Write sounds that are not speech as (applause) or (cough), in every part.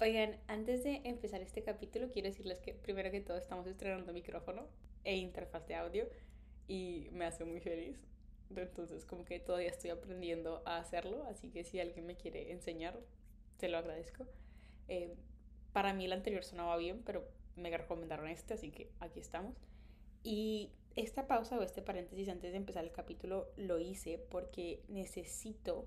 Oigan, antes de empezar este capítulo, quiero decirles que primero que todo estamos estrenando micrófono e interfaz de audio y me hace muy feliz. Entonces, como que todavía estoy aprendiendo a hacerlo, así que si alguien me quiere enseñar, se lo agradezco. Eh, para mí el anterior sonaba bien, pero me recomendaron este, así que aquí estamos. Y esta pausa o este paréntesis antes de empezar el capítulo lo hice porque necesito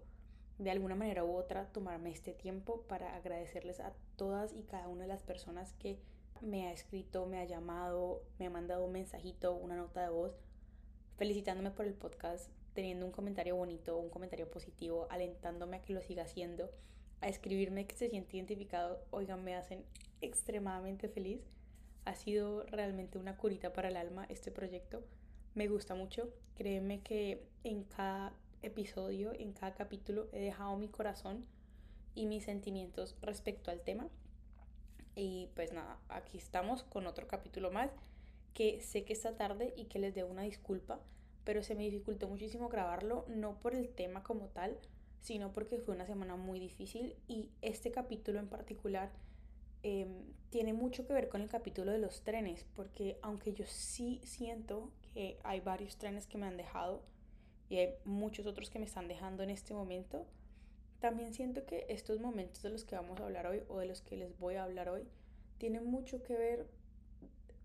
de alguna manera u otra tomarme este tiempo para agradecerles a todas y cada una de las personas que me ha escrito, me ha llamado, me ha mandado un mensajito, una nota de voz, felicitándome por el podcast, teniendo un comentario bonito, un comentario positivo, alentándome a que lo siga haciendo, a escribirme que se siente identificado, oigan, me hacen extremadamente feliz. Ha sido realmente una curita para el alma este proyecto. Me gusta mucho. Créeme que en cada episodio, en cada capítulo, he dejado mi corazón y mis sentimientos respecto al tema. Y pues nada, aquí estamos con otro capítulo más que sé que está tarde y que les debo una disculpa, pero se me dificultó muchísimo grabarlo, no por el tema como tal, sino porque fue una semana muy difícil y este capítulo en particular em, tiene mucho que ver con el capítulo de los trenes, porque aunque yo sí siento que hay varios trenes que me han dejado y hay muchos otros que me están dejando en este momento, también siento que estos momentos de los que vamos a hablar hoy o de los que les voy a hablar hoy tienen mucho que ver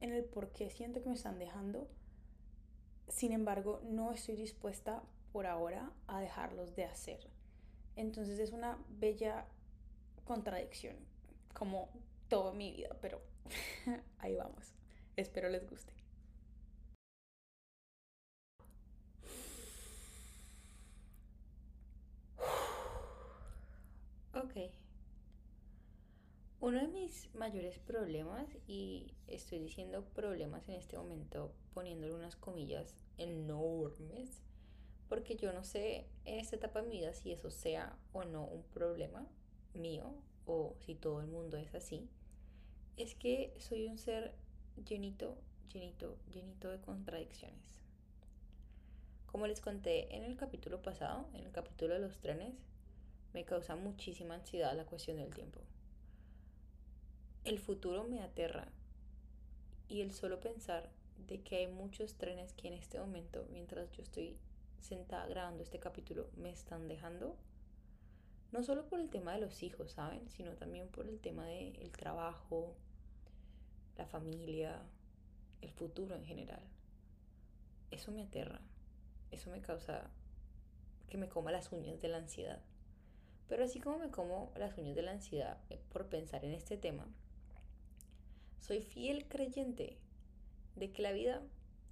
en el por qué siento que me están dejando. Sin embargo, no estoy dispuesta por ahora a dejarlos de hacer. Entonces es una bella contradicción, como toda mi vida, pero (laughs) ahí vamos. Espero les guste. Ok. Uno de mis mayores problemas, y estoy diciendo problemas en este momento poniéndole unas comillas enormes, porque yo no sé en esta etapa de mi vida si eso sea o no un problema mío o si todo el mundo es así, es que soy un ser llenito, llenito, llenito de contradicciones. Como les conté en el capítulo pasado, en el capítulo de los trenes, me causa muchísima ansiedad la cuestión del tiempo. El futuro me aterra y el solo pensar de que hay muchos trenes que en este momento, mientras yo estoy sentada grabando este capítulo me están dejando. No solo por el tema de los hijos, ¿saben? Sino también por el tema del trabajo, la familia, el futuro en general. Eso me aterra. Eso me causa que me coma las uñas de la ansiedad. Pero así como me como las uñas de la ansiedad eh, por pensar en este tema, soy fiel creyente de que la vida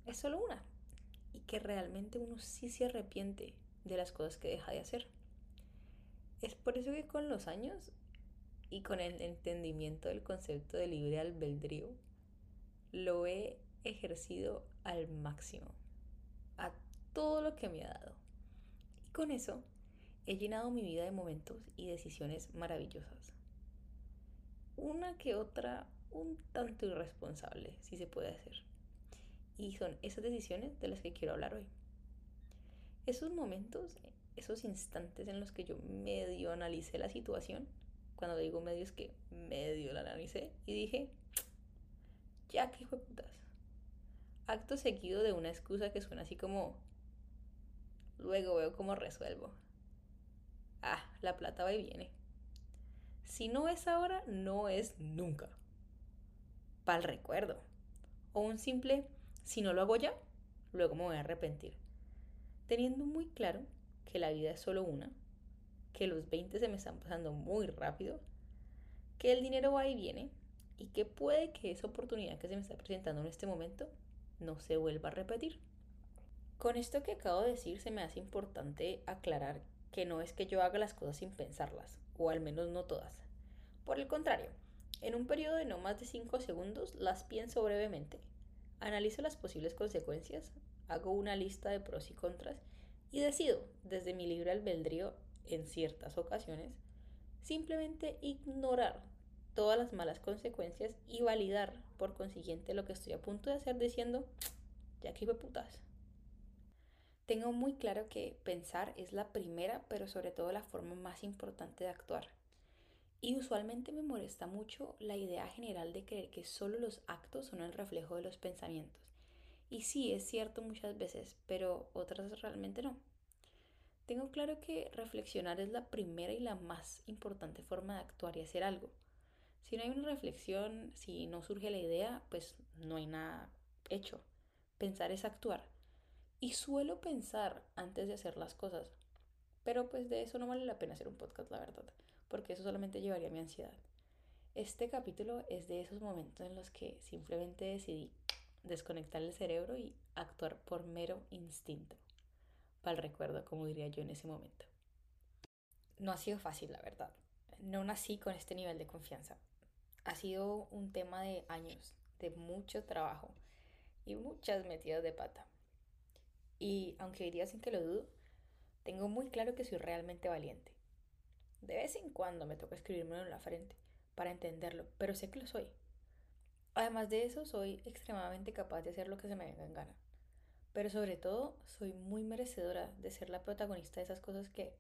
es solo una y que realmente uno sí se arrepiente de las cosas que deja de hacer. Es por eso que con los años y con el entendimiento del concepto de libre albedrío, lo he ejercido al máximo, a todo lo que me ha dado. Y con eso he llenado mi vida de momentos y decisiones maravillosas. Una que otra un tanto irresponsable, si se puede hacer. Y son esas decisiones de las que quiero hablar hoy. Esos momentos, esos instantes en los que yo medio analicé la situación, cuando digo medio es que medio la analicé y dije, ya que hijo de putas. Acto seguido de una excusa que suena así como, luego veo cómo resuelvo. La plata va y viene. Si no es ahora, no es nunca. Para el recuerdo. O un simple, si no lo hago ya, luego me voy a arrepentir. Teniendo muy claro que la vida es solo una, que los 20 se me están pasando muy rápido, que el dinero va y viene y que puede que esa oportunidad que se me está presentando en este momento no se vuelva a repetir. Con esto que acabo de decir se me hace importante aclarar que no es que yo haga las cosas sin pensarlas, o al menos no todas. Por el contrario, en un periodo de no más de 5 segundos las pienso brevemente Analizo las posibles consecuencias, hago una lista de pros y contras y decido, desde mi libre albedrío, en ciertas ocasiones, simplemente ignorar todas las malas consecuencias y validar por consiguiente lo que estoy a punto de hacer diciendo, ya que putas. Tengo muy claro que pensar es la primera, pero sobre todo la forma más importante de actuar. Y usualmente me molesta mucho la idea general de creer que solo los actos son el reflejo de los pensamientos. Y sí, es cierto muchas veces, pero otras realmente no. Tengo claro que reflexionar es la primera y la más importante forma de actuar y hacer algo. Si no hay una reflexión, si no surge la idea, pues no hay nada hecho. Pensar es actuar. Y suelo pensar antes de hacer las cosas. Pero pues de eso no vale la pena hacer un podcast, la verdad, porque eso solamente llevaría mi ansiedad. Este capítulo es de esos momentos en los que simplemente decidí desconectar el cerebro y actuar por mero instinto para el recuerdo, como diría yo en ese momento. No ha sido fácil, la verdad. No nací con este nivel de confianza. Ha sido un tema de años, de mucho trabajo y muchas metidas de pata. Y aunque diría sin que lo dudo, tengo muy claro que soy realmente valiente. De vez en cuando me toca escribirme en la frente para entenderlo, pero sé que lo soy. Además de eso, soy extremadamente capaz de hacer lo que se me venga en gana. Pero sobre todo, soy muy merecedora de ser la protagonista de esas cosas que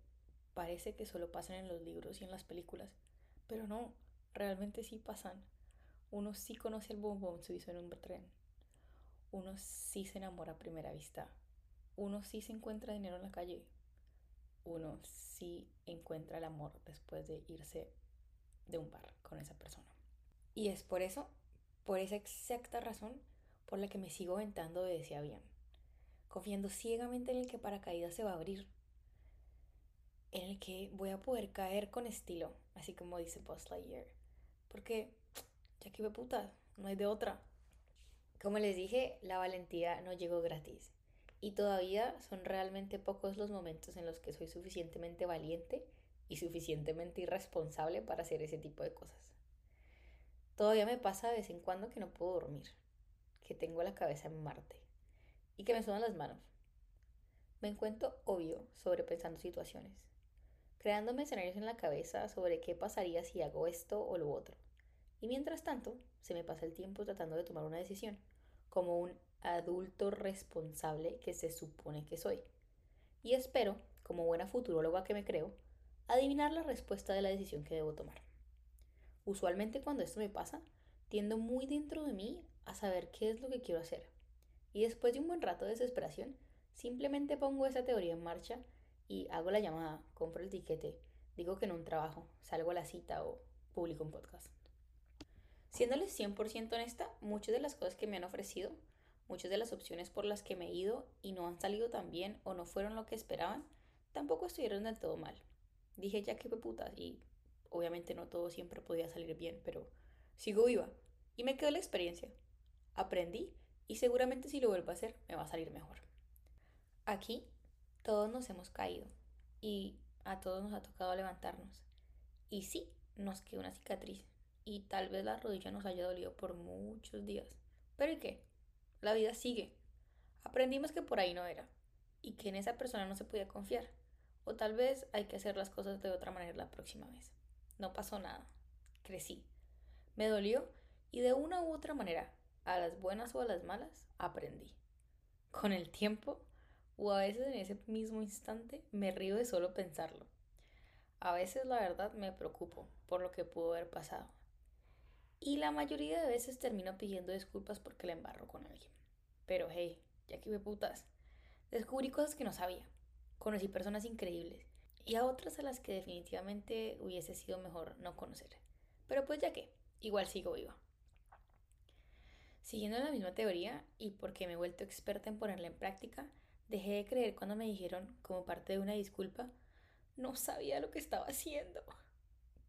parece que solo pasan en los libros y en las películas. Pero no, realmente sí pasan. Uno sí conoce el bombón suizo en un tren. Uno sí se enamora a primera vista. Uno sí se encuentra dinero en la calle. Uno sí encuentra el amor después de irse de un bar con esa persona. Y es por eso, por esa exacta razón, por la que me sigo aventando de ese avión confiando ciegamente en el que paracaídas se va a abrir, en el que voy a poder caer con estilo, así como dice Buzz Lightyear. Porque, ya que puta, no hay de otra. Como les dije, la valentía no llegó gratis. Y todavía son realmente pocos los momentos en los que soy suficientemente valiente y suficientemente irresponsable para hacer ese tipo de cosas. Todavía me pasa de vez en cuando que no puedo dormir, que tengo la cabeza en Marte y que me sudan las manos. Me encuentro obvio sobrepensando situaciones, creándome escenarios en la cabeza sobre qué pasaría si hago esto o lo otro. Y mientras tanto, se me pasa el tiempo tratando de tomar una decisión, como un adulto responsable que se supone que soy. Y espero, como buena futuróloga que me creo, adivinar la respuesta de la decisión que debo tomar. Usualmente cuando esto me pasa, tiendo muy dentro de mí a saber qué es lo que quiero hacer y después de un buen rato de desesperación, simplemente pongo esa teoría en marcha y hago la llamada, compro el tiquete, digo que en un trabajo, salgo a la cita o publico un podcast. Siéndoles 100% honesta, muchas de las cosas que me han ofrecido, muchas de las opciones por las que me he ido y no han salido tan bien o no fueron lo que esperaban, tampoco estuvieron del todo mal. Dije ya que fue puta y obviamente no todo siempre podía salir bien, pero sigo viva y me quedó la experiencia. Aprendí y seguramente si lo vuelvo a hacer me va a salir mejor. Aquí todos nos hemos caído y a todos nos ha tocado levantarnos. Y sí, nos quedó una cicatriz y tal vez la rodilla nos haya dolido por muchos días. Pero ¿y qué? La vida sigue. Aprendimos que por ahí no era y que en esa persona no se podía confiar. O tal vez hay que hacer las cosas de otra manera la próxima vez. No pasó nada. Crecí. Me dolió y de una u otra manera a las buenas o a las malas, aprendí. Con el tiempo, o a veces en ese mismo instante, me río de solo pensarlo. A veces la verdad me preocupo por lo que pudo haber pasado. Y la mayoría de veces termino pidiendo disculpas porque la embarro con alguien. Pero hey, ya que me putas. Descubrí cosas que no sabía. Conocí personas increíbles y a otras a las que definitivamente hubiese sido mejor no conocer. Pero pues ya que, igual sigo viva. Siguiendo la misma teoría y porque me he vuelto experta en ponerla en práctica, dejé de creer cuando me dijeron, como parte de una disculpa, no sabía lo que estaba haciendo.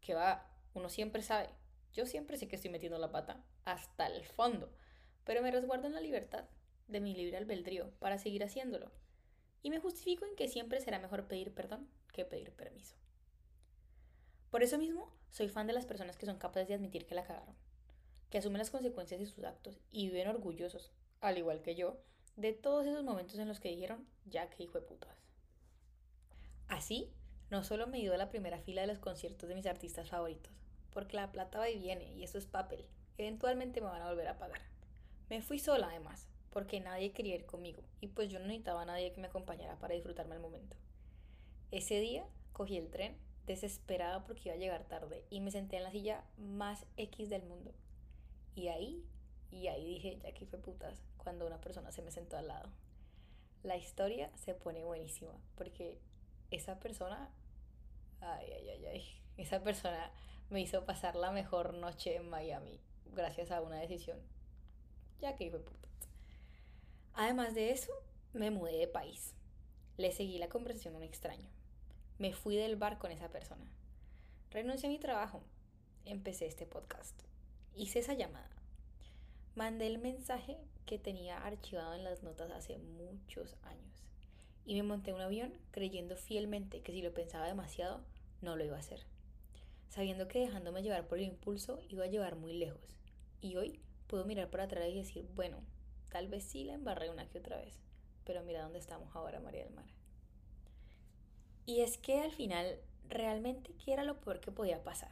Que va, uno siempre sabe. Yo siempre sé que estoy metiendo la pata hasta el fondo, pero me resguardo en la libertad de mi libre albedrío para seguir haciéndolo. Y me justifico en que siempre será mejor pedir perdón que pedir permiso. Por eso mismo, soy fan de las personas que son capaces de admitir que la cagaron que asumen las consecuencias de sus actos y viven orgullosos, al igual que yo, de todos esos momentos en los que dijeron, ya que hijo de putas. Así, no solo me ido a la primera fila de los conciertos de mis artistas favoritos, porque la plata va y viene y eso es papel, eventualmente me van a volver a pagar. Me fui sola además, porque nadie quería ir conmigo y pues yo no necesitaba a nadie que me acompañara para disfrutarme el momento. Ese día cogí el tren desesperada porque iba a llegar tarde y me senté en la silla más X del mundo. Y ahí, y ahí dije, ya que fue putas, cuando una persona se me sentó al lado. La historia se pone buenísima porque esa persona, ay, ay, ay, ay, esa persona me hizo pasar la mejor noche en Miami gracias a una decisión, ya que fue putas. Además de eso, me mudé de país. Le seguí la conversación a un extraño. Me fui del bar con esa persona. Renuncié a mi trabajo. Empecé este podcast. Hice esa llamada. Mandé el mensaje que tenía archivado en las notas hace muchos años. Y me monté un avión creyendo fielmente que si lo pensaba demasiado, no lo iba a hacer. Sabiendo que dejándome llevar por el impulso iba a llevar muy lejos. Y hoy puedo mirar para atrás y decir, bueno, tal vez sí la embarré una que otra vez. Pero mira dónde estamos ahora, María del Mar. Y es que al final, realmente, ¿qué era lo peor que podía pasar?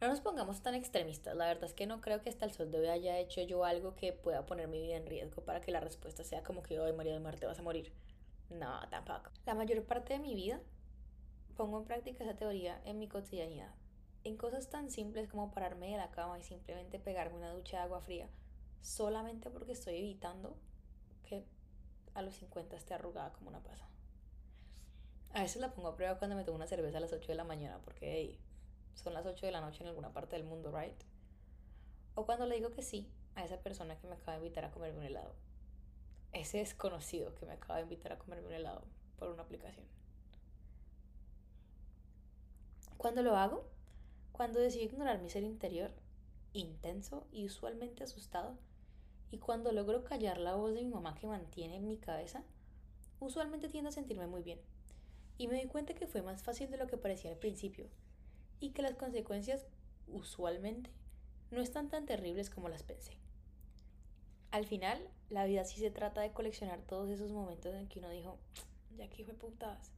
No nos pongamos tan extremistas, la verdad es que no creo que hasta el sol de hoy haya hecho yo algo que pueda poner mi vida en riesgo para que la respuesta sea como que hoy María del Mar te vas a morir. No, tampoco. La mayor parte de mi vida pongo en práctica esa teoría en mi cotidianidad. En cosas tan simples como pararme de la cama y simplemente pegarme una ducha de agua fría, solamente porque estoy evitando que a los 50 esté arrugada como una pasa. A veces la pongo a prueba cuando me tomo una cerveza a las 8 de la mañana, porque son las 8 de la noche en alguna parte del mundo, ¿right? O cuando le digo que sí a esa persona que me acaba de invitar a comerme un helado. Ese desconocido que me acaba de invitar a comerme un helado por una aplicación. Cuando lo hago, cuando decido ignorar mi ser interior, intenso y usualmente asustado, y cuando logro callar la voz de mi mamá que mantiene en mi cabeza, usualmente tiendo a sentirme muy bien y me di cuenta que fue más fácil de lo que parecía al principio y que las consecuencias usualmente no están tan terribles como las pensé. Al final, la vida sí se trata de coleccionar todos esos momentos en que uno dijo, ya que fue putadas.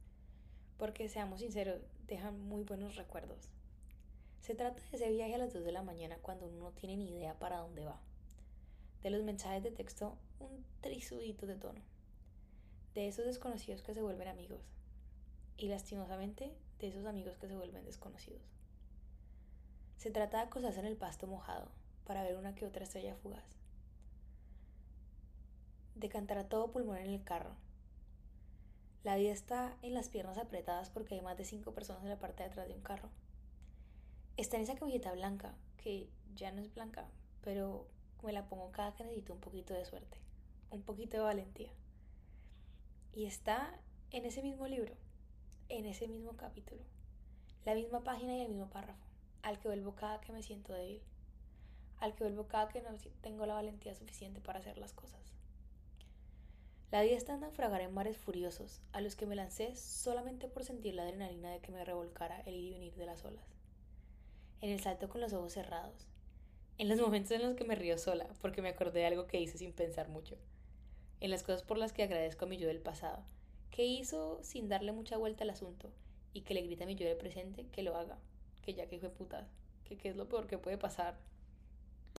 Porque seamos sinceros, dejan muy buenos recuerdos. Se trata de ese viaje a las 2 de la mañana cuando uno no tiene ni idea para dónde va. De los mensajes de texto un trisudito de tono. De esos desconocidos que se vuelven amigos y lastimosamente de esos amigos que se vuelven desconocidos. Se trata de acosarse en el pasto mojado para ver una que otra estrella fugaz. De cantar a todo pulmón en el carro. La vida está en las piernas apretadas porque hay más de cinco personas en la parte de atrás de un carro. Está en esa camiseta blanca, que ya no es blanca, pero me la pongo cada que necesito un poquito de suerte, un poquito de valentía. Y está en ese mismo libro, en ese mismo capítulo, la misma página y el mismo párrafo, al que vuelvo cada que me siento débil, al que vuelvo cada que no tengo la valentía suficiente para hacer las cosas. La vida está en naufragar en mares furiosos, a los que me lancé solamente por sentir la adrenalina de que me revolcara el ir y venir de las olas. En el salto con los ojos cerrados, en los (laughs) momentos en los que me río sola, porque me acordé de algo que hice sin pensar mucho, en las cosas por las que agradezco a mi yo del pasado, que hizo sin darle mucha vuelta al asunto y que le grita a mi yo del presente que lo haga, que ya que fue puta, que qué es lo peor que puede pasar,